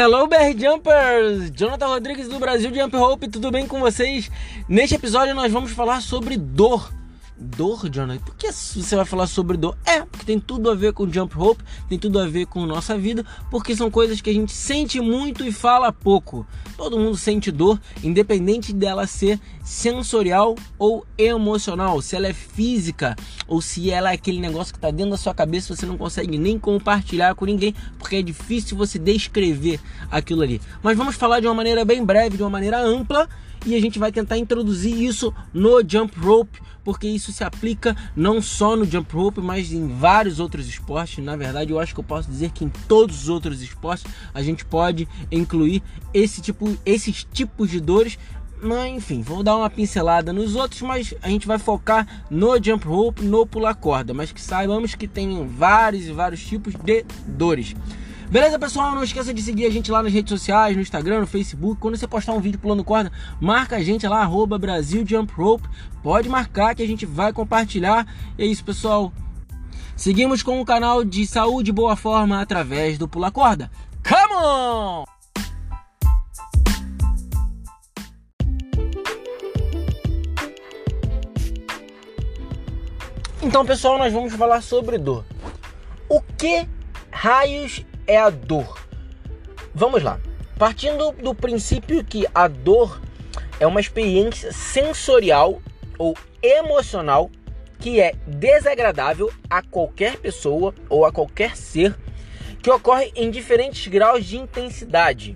Hello BR Jumpers! Jonathan Rodrigues do Brasil Jump Hope, tudo bem com vocês? Neste episódio nós vamos falar sobre dor. Dor, Jonathan? Por que você vai falar sobre dor? É, tem tudo a ver com Jump Hope, tem tudo a ver com nossa vida, porque são coisas que a gente sente muito e fala pouco. Todo mundo sente dor, independente dela ser sensorial ou emocional, se ela é física ou se ela é aquele negócio que está dentro da sua cabeça, você não consegue nem compartilhar com ninguém, porque é difícil você descrever aquilo ali. Mas vamos falar de uma maneira bem breve, de uma maneira ampla, e a gente vai tentar introduzir isso no jump rope, porque isso se aplica não só no jump rope, mas em vários outros esportes. Na verdade, eu acho que eu posso dizer que em todos os outros esportes a gente pode incluir esse tipo, esses tipos de dores. Mas enfim, vou dar uma pincelada nos outros, mas a gente vai focar no jump rope, no pular corda, mas que saibamos que tem vários e vários tipos de dores. Beleza, pessoal? Não esqueça de seguir a gente lá nas redes sociais, no Instagram, no Facebook. Quando você postar um vídeo pulando corda, marca a gente lá, arroba Brasil Jump Rope. Pode marcar que a gente vai compartilhar. É isso, pessoal. Seguimos com o canal de saúde e boa forma através do Pula Corda. Come on! Então, pessoal, nós vamos falar sobre dor. O que raios é a dor? Vamos lá. Partindo do princípio que a dor é uma experiência sensorial ou emocional que é desagradável a qualquer pessoa ou a qualquer ser que ocorre em diferentes graus de intensidade,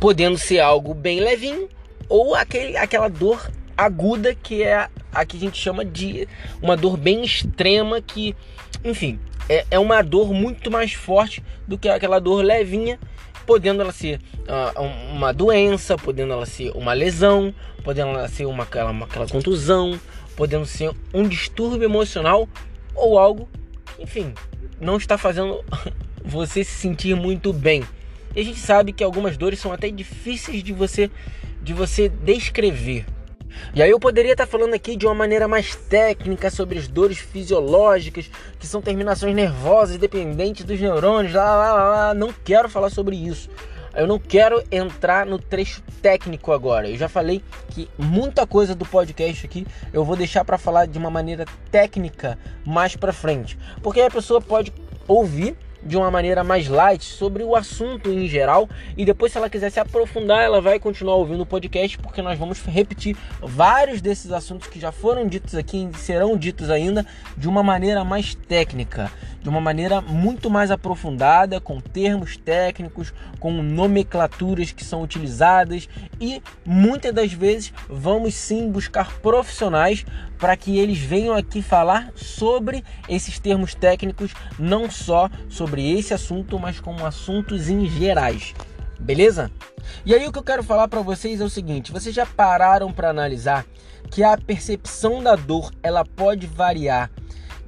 podendo ser algo bem levinho ou aquele, aquela dor aguda que é a que a gente chama de uma dor bem extrema que, enfim, é, é uma dor muito mais forte do que aquela dor levinha, podendo ela ser uh, uma doença, podendo ela ser uma lesão, podendo ela ser uma, aquela, uma, aquela contusão, podendo ser um distúrbio emocional ou algo, enfim, não está fazendo você se sentir muito bem. E a gente sabe que algumas dores são até difíceis de você de você descrever. E aí eu poderia estar falando aqui de uma maneira mais técnica sobre as dores fisiológicas, que são terminações nervosas dependentes dos neurônios, lá, lá, lá, lá. não quero falar sobre isso. Eu não quero entrar no trecho técnico agora. Eu já falei que muita coisa do podcast aqui eu vou deixar para falar de uma maneira técnica mais para frente, porque a pessoa pode ouvir de uma maneira mais light sobre o assunto em geral. E depois se ela quiser se aprofundar ela vai continuar ouvindo o podcast porque nós vamos repetir vários desses assuntos que já foram ditos aqui e serão ditos ainda de uma maneira mais técnica, de uma maneira muito mais aprofundada, com termos técnicos, com nomenclaturas que são utilizadas e muitas das vezes vamos sim buscar profissionais para que eles venham aqui falar sobre esses termos técnicos, não só sobre esse assunto, mas como assuntos em gerais. Beleza? E aí o que eu quero falar para vocês é o seguinte: vocês já pararam para analisar que a percepção da dor ela pode variar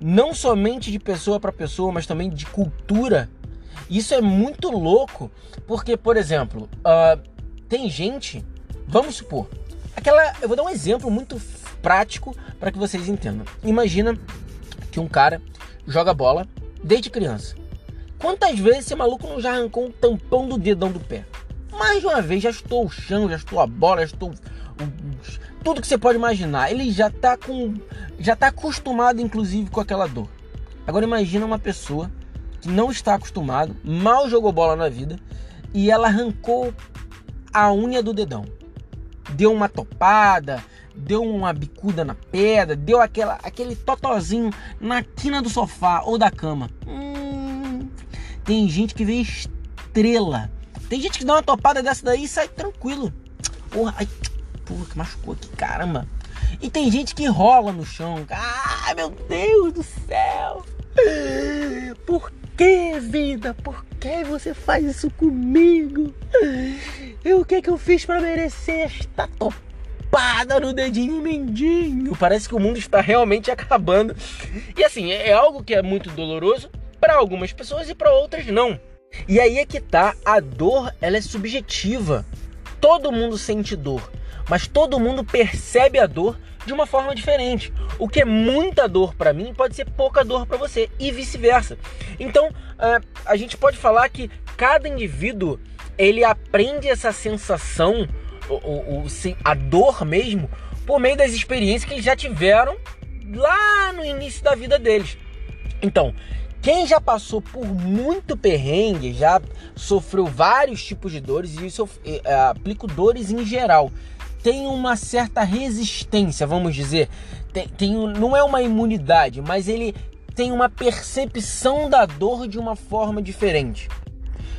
não somente de pessoa para pessoa, mas também de cultura. Isso é muito louco, porque, por exemplo, uh, tem gente, vamos supor, aquela, eu vou dar um exemplo muito prático para que vocês entendam. Imagina que um cara joga bola desde criança. Quantas vezes esse maluco não já arrancou um tampão do dedão do pé? Mais de uma vez já estou o chão, já estou a bola, já estou tudo que você pode imaginar. Ele já está com já tá acostumado inclusive com aquela dor. Agora imagina uma pessoa que não está acostumado, mal jogou bola na vida e ela arrancou a unha do dedão. Deu uma topada, deu uma bicuda na pedra, deu aquela, aquele totozinho na quina do sofá ou da cama. Hum, tem gente que vê estrela. Tem gente que dá uma topada dessa daí e sai tranquilo. Porra, ai, porra, que machucou aqui, caramba. E tem gente que rola no chão. Ai, meu Deus do céu. Por que, vida? Por que você faz isso comigo? E o que que eu fiz para merecer esta topada? no dedinho mindinho. Parece que o mundo está realmente acabando. E assim, é, é algo que é muito doloroso para algumas pessoas e para outras não. E aí é que tá, a dor, ela é subjetiva. Todo mundo sente dor, mas todo mundo percebe a dor de uma forma diferente. O que é muita dor para mim pode ser pouca dor para você e vice-versa. Então, a gente pode falar que cada indivíduo ele aprende essa sensação, a dor mesmo, por meio das experiências que eles já tiveram lá no início da vida deles. Então, quem já passou por muito perrengue, já sofreu vários tipos de dores, e isso eu é, aplico dores em geral, tem uma certa resistência, vamos dizer. Tem, tem, não é uma imunidade, mas ele tem uma percepção da dor de uma forma diferente.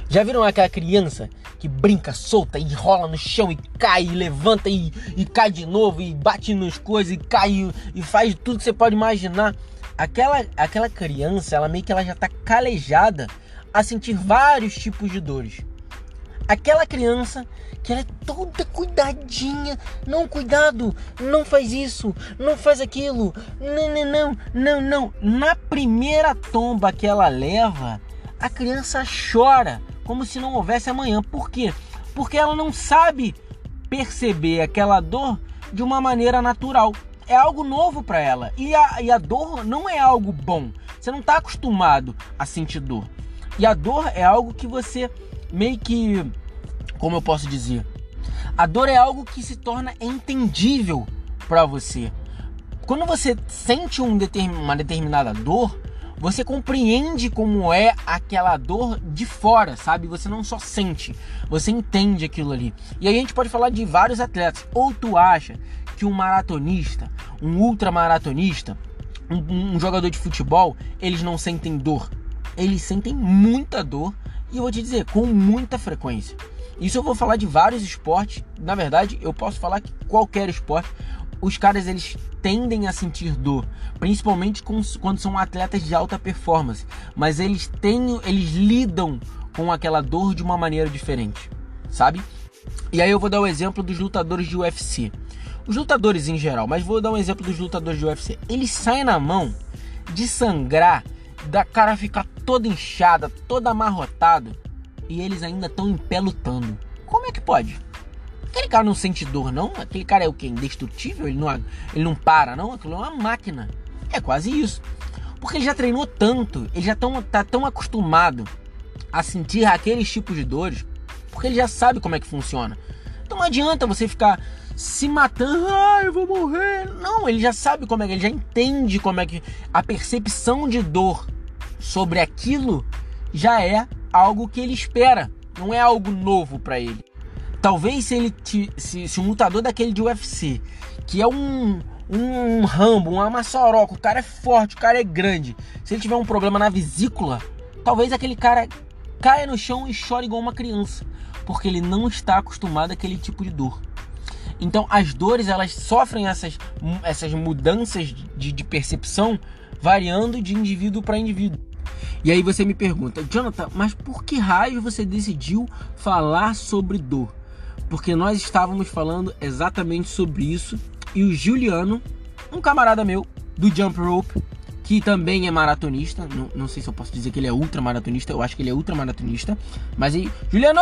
Já viram aquela criança que brinca solta e rola no chão e cai, e levanta e, e cai de novo e bate nas coisas e cai e, e faz tudo que você pode imaginar? Aquela, aquela criança, ela meio que ela já está calejada a sentir vários tipos de dores. Aquela criança que ela é toda cuidadinha, não cuidado, não faz isso, não faz aquilo, não, não, não, não, não. Na primeira tomba que ela leva, a criança chora como se não houvesse amanhã. Por quê? Porque ela não sabe perceber aquela dor de uma maneira natural. É algo novo para ela. E a, e a dor não é algo bom. Você não está acostumado a sentir dor. E a dor é algo que você meio que. Como eu posso dizer? A dor é algo que se torna entendível para você. Quando você sente um uma determinada dor, você compreende como é aquela dor de fora, sabe? Você não só sente, você entende aquilo ali. E aí a gente pode falar de vários atletas. Ou tu acha que um maratonista, um ultramaratonista, um, um jogador de futebol, eles não sentem dor? Eles sentem muita dor e eu vou te dizer, com muita frequência. Isso eu vou falar de vários esportes. Na verdade, eu posso falar que qualquer esporte, os caras eles tendem a sentir dor, principalmente com, quando são atletas de alta performance, mas eles têm, eles lidam com aquela dor de uma maneira diferente, sabe? E aí eu vou dar o exemplo dos lutadores de UFC. Os lutadores em geral, mas vou dar um exemplo dos lutadores de UFC. Eles saem na mão de sangrar, da cara ficar toda inchada, toda amarrotada, e eles ainda estão em pé lutando. Como é que pode? Aquele cara não sente dor, não? Aquele cara é o quê? Indestrutível? Ele não, ele não para, não? Aquilo é uma máquina. É quase isso. Porque ele já treinou tanto, ele já tão, tá tão acostumado a sentir aqueles tipos de dores, porque ele já sabe como é que funciona. Então não adianta você ficar se matando, ah, eu vou morrer. Não, ele já sabe como é que, ele já entende como é que a percepção de dor sobre aquilo já é algo que ele espera, não é algo novo para ele. Talvez se ele se, se um lutador daquele de UFC, que é um, um rambo, uma maçoroca, o cara é forte, o cara é grande. Se ele tiver um problema na vesícula, talvez aquele cara caia no chão e chore igual uma criança, porque ele não está acostumado àquele tipo de dor. Então as dores elas sofrem essas, essas mudanças de, de percepção variando de indivíduo para indivíduo. E aí você me pergunta, Jonathan, mas por que raio você decidiu falar sobre dor? porque nós estávamos falando exatamente sobre isso e o Juliano, um camarada meu do Jump Rope, que também é maratonista, não, não sei se eu posso dizer que ele é ultra maratonista, eu acho que ele é ultra maratonista, mas aí, Juliano,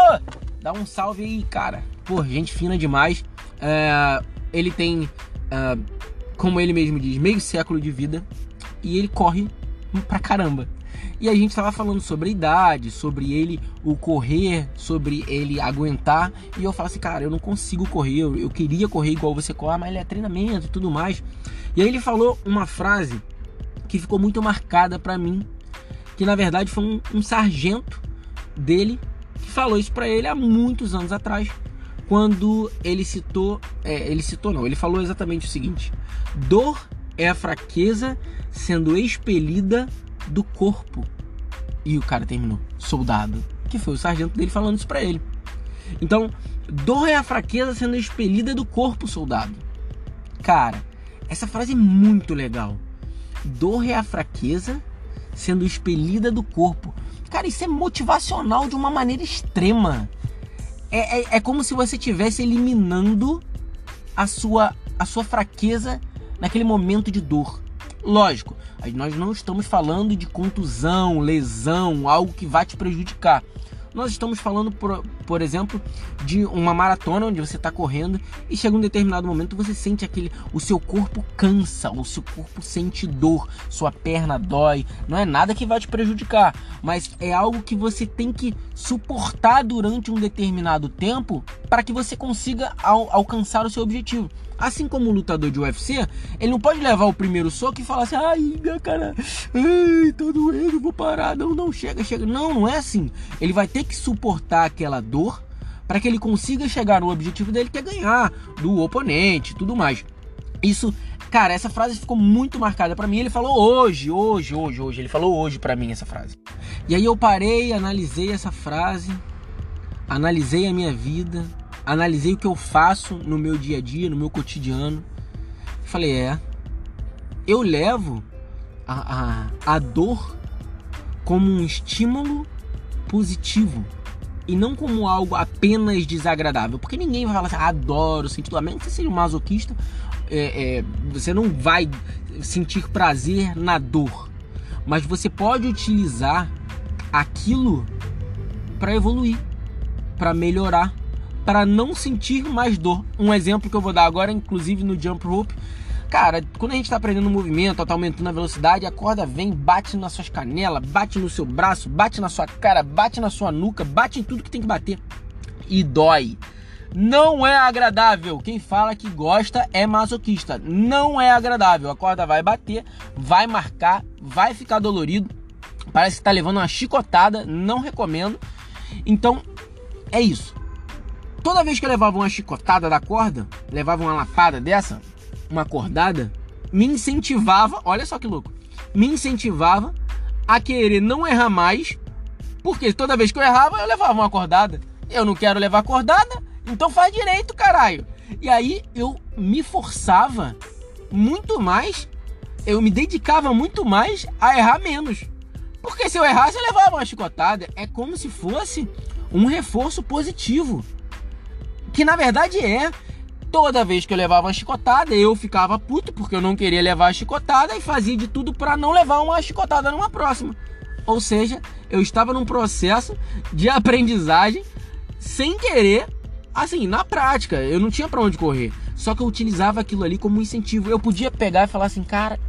dá um salve aí, cara. Pô, gente fina demais. É, ele tem, é, como ele mesmo diz, meio século de vida e ele corre pra caramba. E a gente estava falando sobre a idade, sobre ele o correr, sobre ele aguentar. E eu falo assim, cara, eu não consigo correr, eu, eu queria correr igual você corre, mas ele é treinamento e tudo mais. E aí ele falou uma frase que ficou muito marcada para mim, que na verdade foi um, um sargento dele que falou isso para ele há muitos anos atrás, quando ele citou, é, ele citou não, ele falou exatamente o seguinte: dor é a fraqueza sendo expelida do corpo. E o cara terminou, soldado, que foi o sargento dele falando isso para ele. Então, dor é a fraqueza sendo expelida do corpo, soldado. Cara, essa frase é muito legal. Dor é a fraqueza sendo expelida do corpo. Cara, isso é motivacional de uma maneira extrema. É, é, é como se você estivesse eliminando a sua, a sua fraqueza naquele momento de dor. Lógico, nós não estamos falando de contusão, lesão, algo que vai te prejudicar. Nós estamos falando, por, por exemplo, de uma maratona onde você está correndo e chega um determinado momento você sente aquele. O seu corpo cansa, o seu corpo sente dor, sua perna dói. Não é nada que vai te prejudicar, mas é algo que você tem que suportar durante um determinado tempo para que você consiga al alcançar o seu objetivo. Assim como o lutador de UFC, ele não pode levar o primeiro soco e falar assim: ai, minha cara, ai, tô doendo, vou parar. Não, não, chega, chega. Não, não é assim. Ele vai ter que suportar aquela dor para que ele consiga chegar no objetivo dele, que é ganhar do oponente tudo mais. Isso, cara, essa frase ficou muito marcada para mim. Ele falou hoje, hoje, hoje, hoje. Ele falou hoje para mim essa frase. E aí eu parei, analisei essa frase, analisei a minha vida analisei o que eu faço no meu dia a dia, no meu cotidiano. Falei, é, eu levo a, a, a dor como um estímulo positivo e não como algo apenas desagradável. Porque ninguém vai falar assim, adoro sentir dor. Mesmo que você seja um masoquista, é, é, você não vai sentir prazer na dor. Mas você pode utilizar aquilo para evoluir, para melhorar para não sentir mais dor. Um exemplo que eu vou dar agora, inclusive no jump rope. Cara, quando a gente está aprendendo o movimento, tá aumentando a velocidade, a corda vem, bate nas suas canelas, bate no seu braço, bate na sua cara, bate na sua nuca, bate em tudo que tem que bater. E dói. Não é agradável. Quem fala que gosta é masoquista. Não é agradável. A corda vai bater, vai marcar, vai ficar dolorido. Parece que está levando uma chicotada. Não recomendo. Então, é isso. Toda vez que eu levava uma chicotada da corda, levava uma lapada dessa, uma cordada, me incentivava, olha só que louco, me incentivava a querer não errar mais, porque toda vez que eu errava, eu levava uma cordada. Eu não quero levar cordada, então faz direito, caralho. E aí eu me forçava muito mais, eu me dedicava muito mais a errar menos. Porque se eu errasse, eu levava uma chicotada. É como se fosse um reforço positivo. Que na verdade é. Toda vez que eu levava uma chicotada, eu ficava puto porque eu não queria levar a chicotada e fazia de tudo para não levar uma chicotada numa próxima. Ou seja, eu estava num processo de aprendizagem sem querer, assim, na prática, eu não tinha para onde correr. Só que eu utilizava aquilo ali como incentivo. Eu podia pegar e falar assim, cara,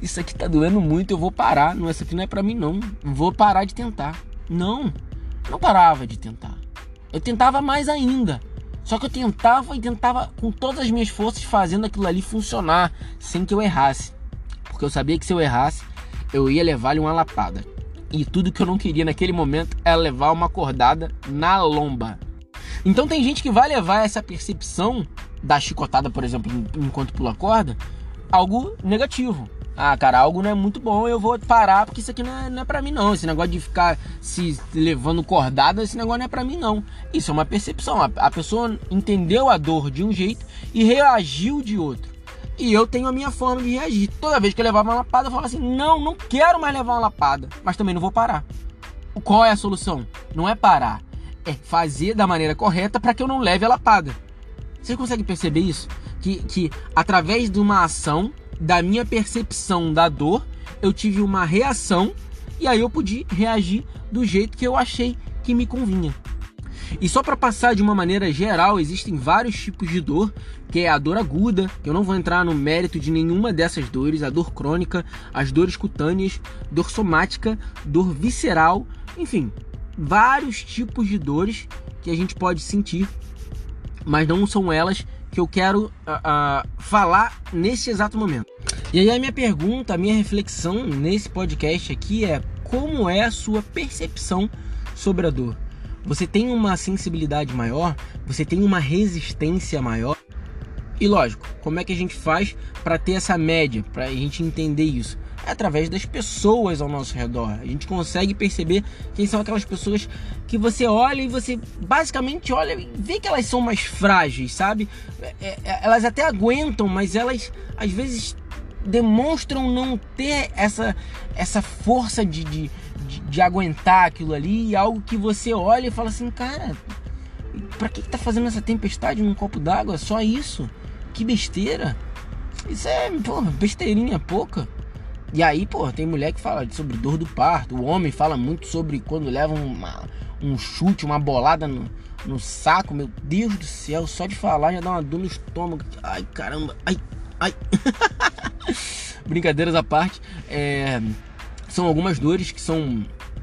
isso aqui tá doendo muito, eu vou parar. Não, isso aqui não é para mim não. Vou parar de tentar. Não, não parava de tentar. Eu tentava mais ainda. Só que eu tentava e tentava com todas as minhas forças fazendo aquilo ali funcionar sem que eu errasse. Porque eu sabia que se eu errasse, eu ia levar-lhe uma lapada. E tudo que eu não queria naquele momento era levar uma acordada na lomba. Então tem gente que vai levar essa percepção da chicotada, por exemplo, enquanto pula corda, algo negativo ah, cara, algo não é muito bom, eu vou parar porque isso aqui não é, não é pra mim não. Esse negócio de ficar se levando cordada, esse negócio não é pra mim não. Isso é uma percepção. A, a pessoa entendeu a dor de um jeito e reagiu de outro. E eu tenho a minha forma de reagir. Toda vez que eu levava uma lapada, eu falava assim: não, não quero mais levar uma lapada, mas também não vou parar. Qual é a solução? Não é parar, é fazer da maneira correta para que eu não leve a lapada. Você consegue perceber isso? Que, que através de uma ação da minha percepção da dor, eu tive uma reação e aí eu pude reagir do jeito que eu achei que me convinha. E só para passar de uma maneira geral, existem vários tipos de dor, que é a dor aguda, que eu não vou entrar no mérito de nenhuma dessas dores, a dor crônica, as dores cutâneas, dor somática, dor visceral, enfim, vários tipos de dores que a gente pode sentir, mas não são elas que eu quero uh, uh, falar nesse exato momento. E aí a minha pergunta, a minha reflexão nesse podcast aqui é como é a sua percepção sobre a dor? Você tem uma sensibilidade maior? Você tem uma resistência maior? E lógico, como é que a gente faz para ter essa média, para a gente entender isso? É através das pessoas ao nosso redor. A gente consegue perceber quem são aquelas pessoas que você olha e você basicamente olha e vê que elas são mais frágeis, sabe? É, é, elas até aguentam, mas elas às vezes demonstram não ter essa, essa força de, de, de, de aguentar aquilo ali. Algo que você olha e fala assim, cara, pra que, que tá fazendo essa tempestade num copo d'água? Só isso? Que besteira. Isso é, porra, besteirinha pouca. E aí, pô, tem mulher que fala sobre dor do parto. O homem fala muito sobre quando leva uma, um chute, uma bolada no, no saco, meu Deus do céu, só de falar já dá uma dor no estômago. Ai, caramba, ai, ai. Brincadeiras à parte, é, são algumas dores que são,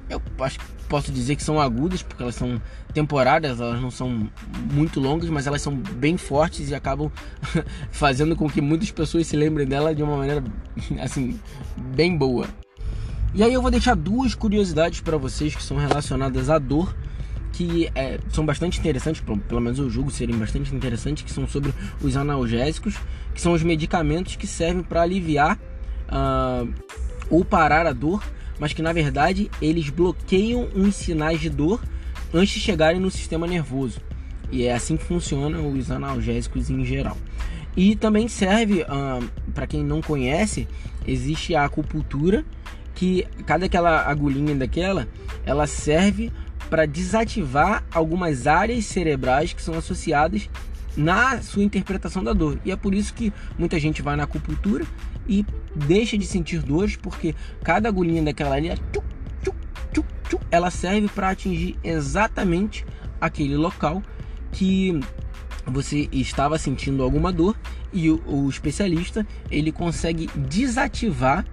eu acho que posso dizer que são agudas, porque elas são temporárias, elas não são muito longas, mas elas são bem fortes e acabam fazendo com que muitas pessoas se lembrem dela de uma maneira assim, bem boa. E aí eu vou deixar duas curiosidades para vocês que são relacionadas à dor que é, são bastante interessantes, pelo menos eu julgo serem bastante interessantes, que são sobre os analgésicos, que são os medicamentos que servem para aliviar uh, ou parar a dor, mas que na verdade eles bloqueiam os sinais de dor antes de chegarem no sistema nervoso. E é assim que funcionam os analgésicos em geral. E também serve, para quem não conhece, existe a acupuntura, que cada aquela agulhinha daquela, ela serve para desativar algumas áreas cerebrais que são associadas na sua interpretação da dor. E é por isso que muita gente vai na acupuntura e deixa de sentir dores, porque cada agulhinha daquela ali, tchuc, tchuc, tchuc, tchuc, ela serve para atingir exatamente aquele local que você estava sentindo alguma dor e o, o especialista ele consegue desativar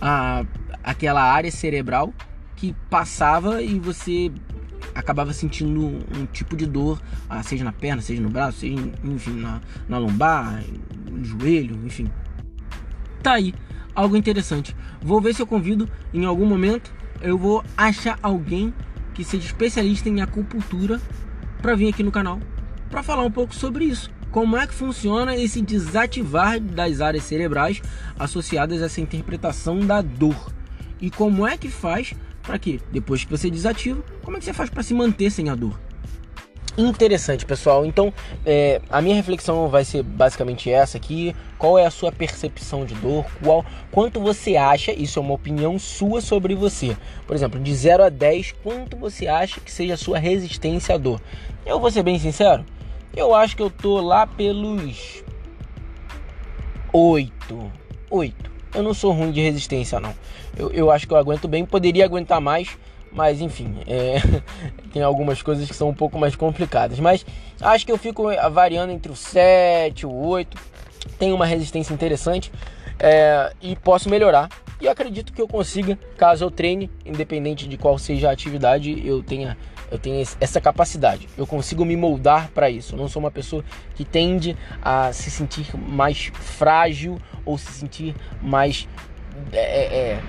a, aquela área cerebral que passava e você acabava sentindo um tipo de dor, ah, seja na perna, seja no braço, seja enfim na, na lombar, no joelho, enfim. Tá aí, algo interessante. Vou ver se eu convido em algum momento. Eu vou achar alguém que seja especialista em acupuntura para vir aqui no canal para falar um pouco sobre isso. Como é que funciona esse desativar das áreas cerebrais associadas a essa interpretação da dor? E como é que faz para quê? Depois que você desativa, como é que você faz para se manter sem a dor? Interessante, pessoal. Então, é, a minha reflexão vai ser basicamente essa aqui. Qual é a sua percepção de dor? Qual, quanto você acha, isso é uma opinião sua sobre você. Por exemplo, de 0 a 10, quanto você acha que seja a sua resistência à dor? Eu vou ser bem sincero, eu acho que eu tô lá pelos 8. 8 eu não sou ruim de resistência, não. Eu, eu acho que eu aguento bem, poderia aguentar mais, mas enfim, é, tem algumas coisas que são um pouco mais complicadas. Mas acho que eu fico variando entre o 7, o 8. Tenho uma resistência interessante é, e posso melhorar. E acredito que eu consiga, caso eu treine, independente de qual seja a atividade, eu tenha eu tenho essa capacidade. Eu consigo me moldar para isso. Eu não sou uma pessoa que tende a se sentir mais frágil ou se sentir mais. É, é, é,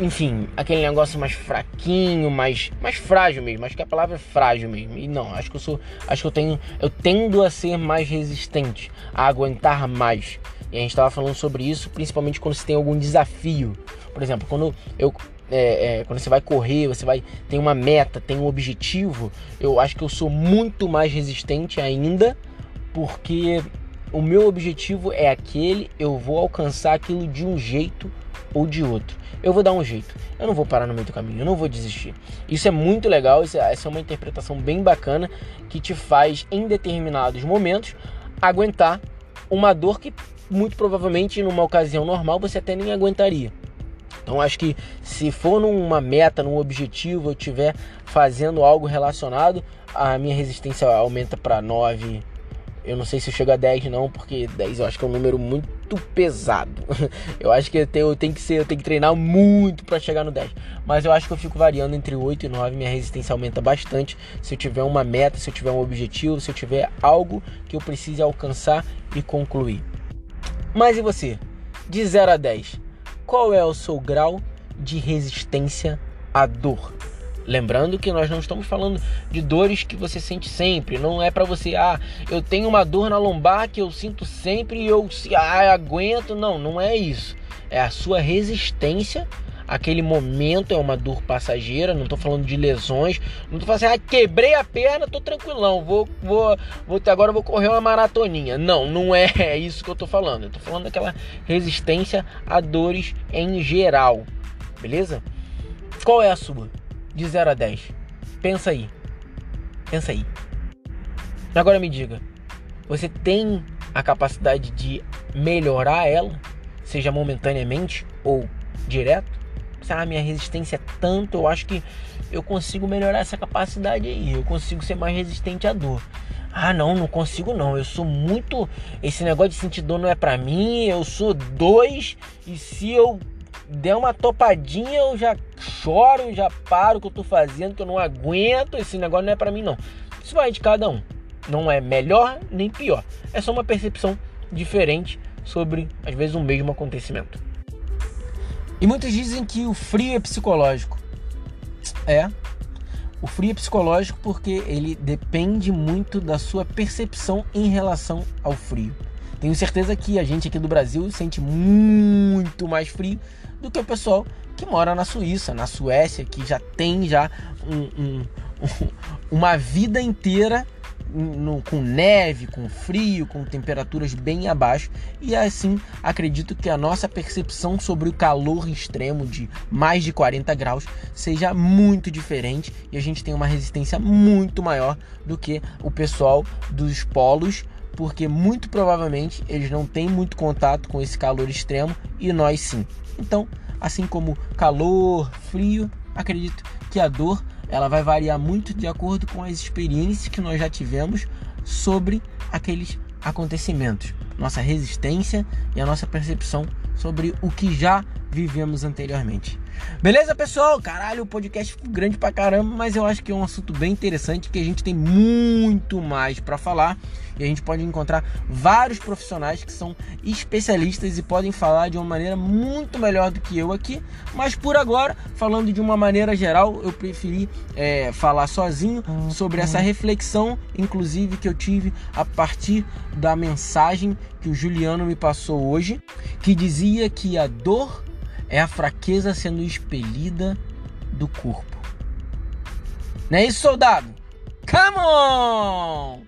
enfim, aquele negócio mais fraquinho, mais, mais frágil mesmo. Acho que a palavra é frágil mesmo. E não, acho que eu sou. Acho que eu tenho. Eu tendo a ser mais resistente, a aguentar mais. E a gente estava falando sobre isso, principalmente quando você tem algum desafio. Por exemplo, quando eu é, é, quando você vai correr, você vai tem uma meta, tem um objetivo, eu acho que eu sou muito mais resistente ainda, porque o meu objetivo é aquele, eu vou alcançar aquilo de um jeito ou de outro. Eu vou dar um jeito. Eu não vou parar no meio do caminho, eu não vou desistir. Isso é muito legal, é, essa é uma interpretação bem bacana que te faz, em determinados momentos, aguentar uma dor que muito provavelmente numa ocasião normal você até nem aguentaria. Então acho que se for numa meta, num objetivo, eu estiver fazendo algo relacionado, a minha resistência aumenta para 9. Eu não sei se chega a 10 não, porque 10 eu acho que é um número muito pesado. Eu acho que eu tenho, eu tenho que ser, eu tenho que treinar muito para chegar no 10. Mas eu acho que eu fico variando entre 8 e 9, minha resistência aumenta bastante se eu tiver uma meta, se eu tiver um objetivo, se eu tiver algo que eu precise alcançar e concluir. Mas e você? De 0 a 10, qual é o seu grau de resistência à dor. Lembrando que nós não estamos falando de dores que você sente sempre. Não é para você, ah, eu tenho uma dor na lombar que eu sinto sempre e eu ah, aguento. Não, não é isso. É a sua resistência aquele momento é uma dor passageira, não tô falando de lesões, não tô falando assim, ah, quebrei a perna, tô tranquilão, vou, vou, vou agora vou correr uma maratoninha. Não, não é isso que eu tô falando. Eu tô falando daquela resistência a dores em geral, beleza? Qual é a sua? De 0 a 10. Pensa aí. Pensa aí. Agora me diga, você tem a capacidade de melhorar ela, seja momentaneamente ou direto? ah, minha resistência é tanto, eu acho que eu consigo melhorar essa capacidade aí, eu consigo ser mais resistente à dor. Ah, não, não consigo não. Eu sou muito. Esse negócio de sentir dor não é pra mim. Eu sou dois. E se eu der uma topadinha, eu já choro, já paro o que eu tô fazendo, que eu não aguento. Esse negócio não é pra mim, não. Isso vai de cada um. Não é melhor nem pior. É só uma percepção diferente sobre, às vezes, o mesmo acontecimento. E muitos dizem que o frio é psicológico. É, o frio é psicológico porque ele depende muito da sua percepção em relação ao frio. Tenho certeza que a gente aqui do Brasil sente muito mais frio do que o pessoal que mora na Suíça, na Suécia, que já tem já um, um, uma vida inteira no, com neve, com frio, com temperaturas bem abaixo, e assim acredito que a nossa percepção sobre o calor extremo de mais de 40 graus seja muito diferente e a gente tem uma resistência muito maior do que o pessoal dos polos, porque muito provavelmente eles não têm muito contato com esse calor extremo e nós sim. Então, assim como calor, frio, acredito que a dor ela vai variar muito de acordo com as experiências que nós já tivemos sobre aqueles acontecimentos, nossa resistência e a nossa percepção sobre o que já vivemos anteriormente. Beleza, pessoal? Caralho, o podcast ficou grande pra caramba, mas eu acho que é um assunto bem interessante que a gente tem muito mais para falar e a gente pode encontrar vários profissionais que são especialistas e podem falar de uma maneira muito melhor do que eu aqui. Mas por agora, falando de uma maneira geral, eu preferi é, falar sozinho sobre essa reflexão, inclusive que eu tive a partir da mensagem que o Juliano me passou hoje, que dizia que a dor é a fraqueza sendo expelida do corpo. Não é isso, soldado? Come on!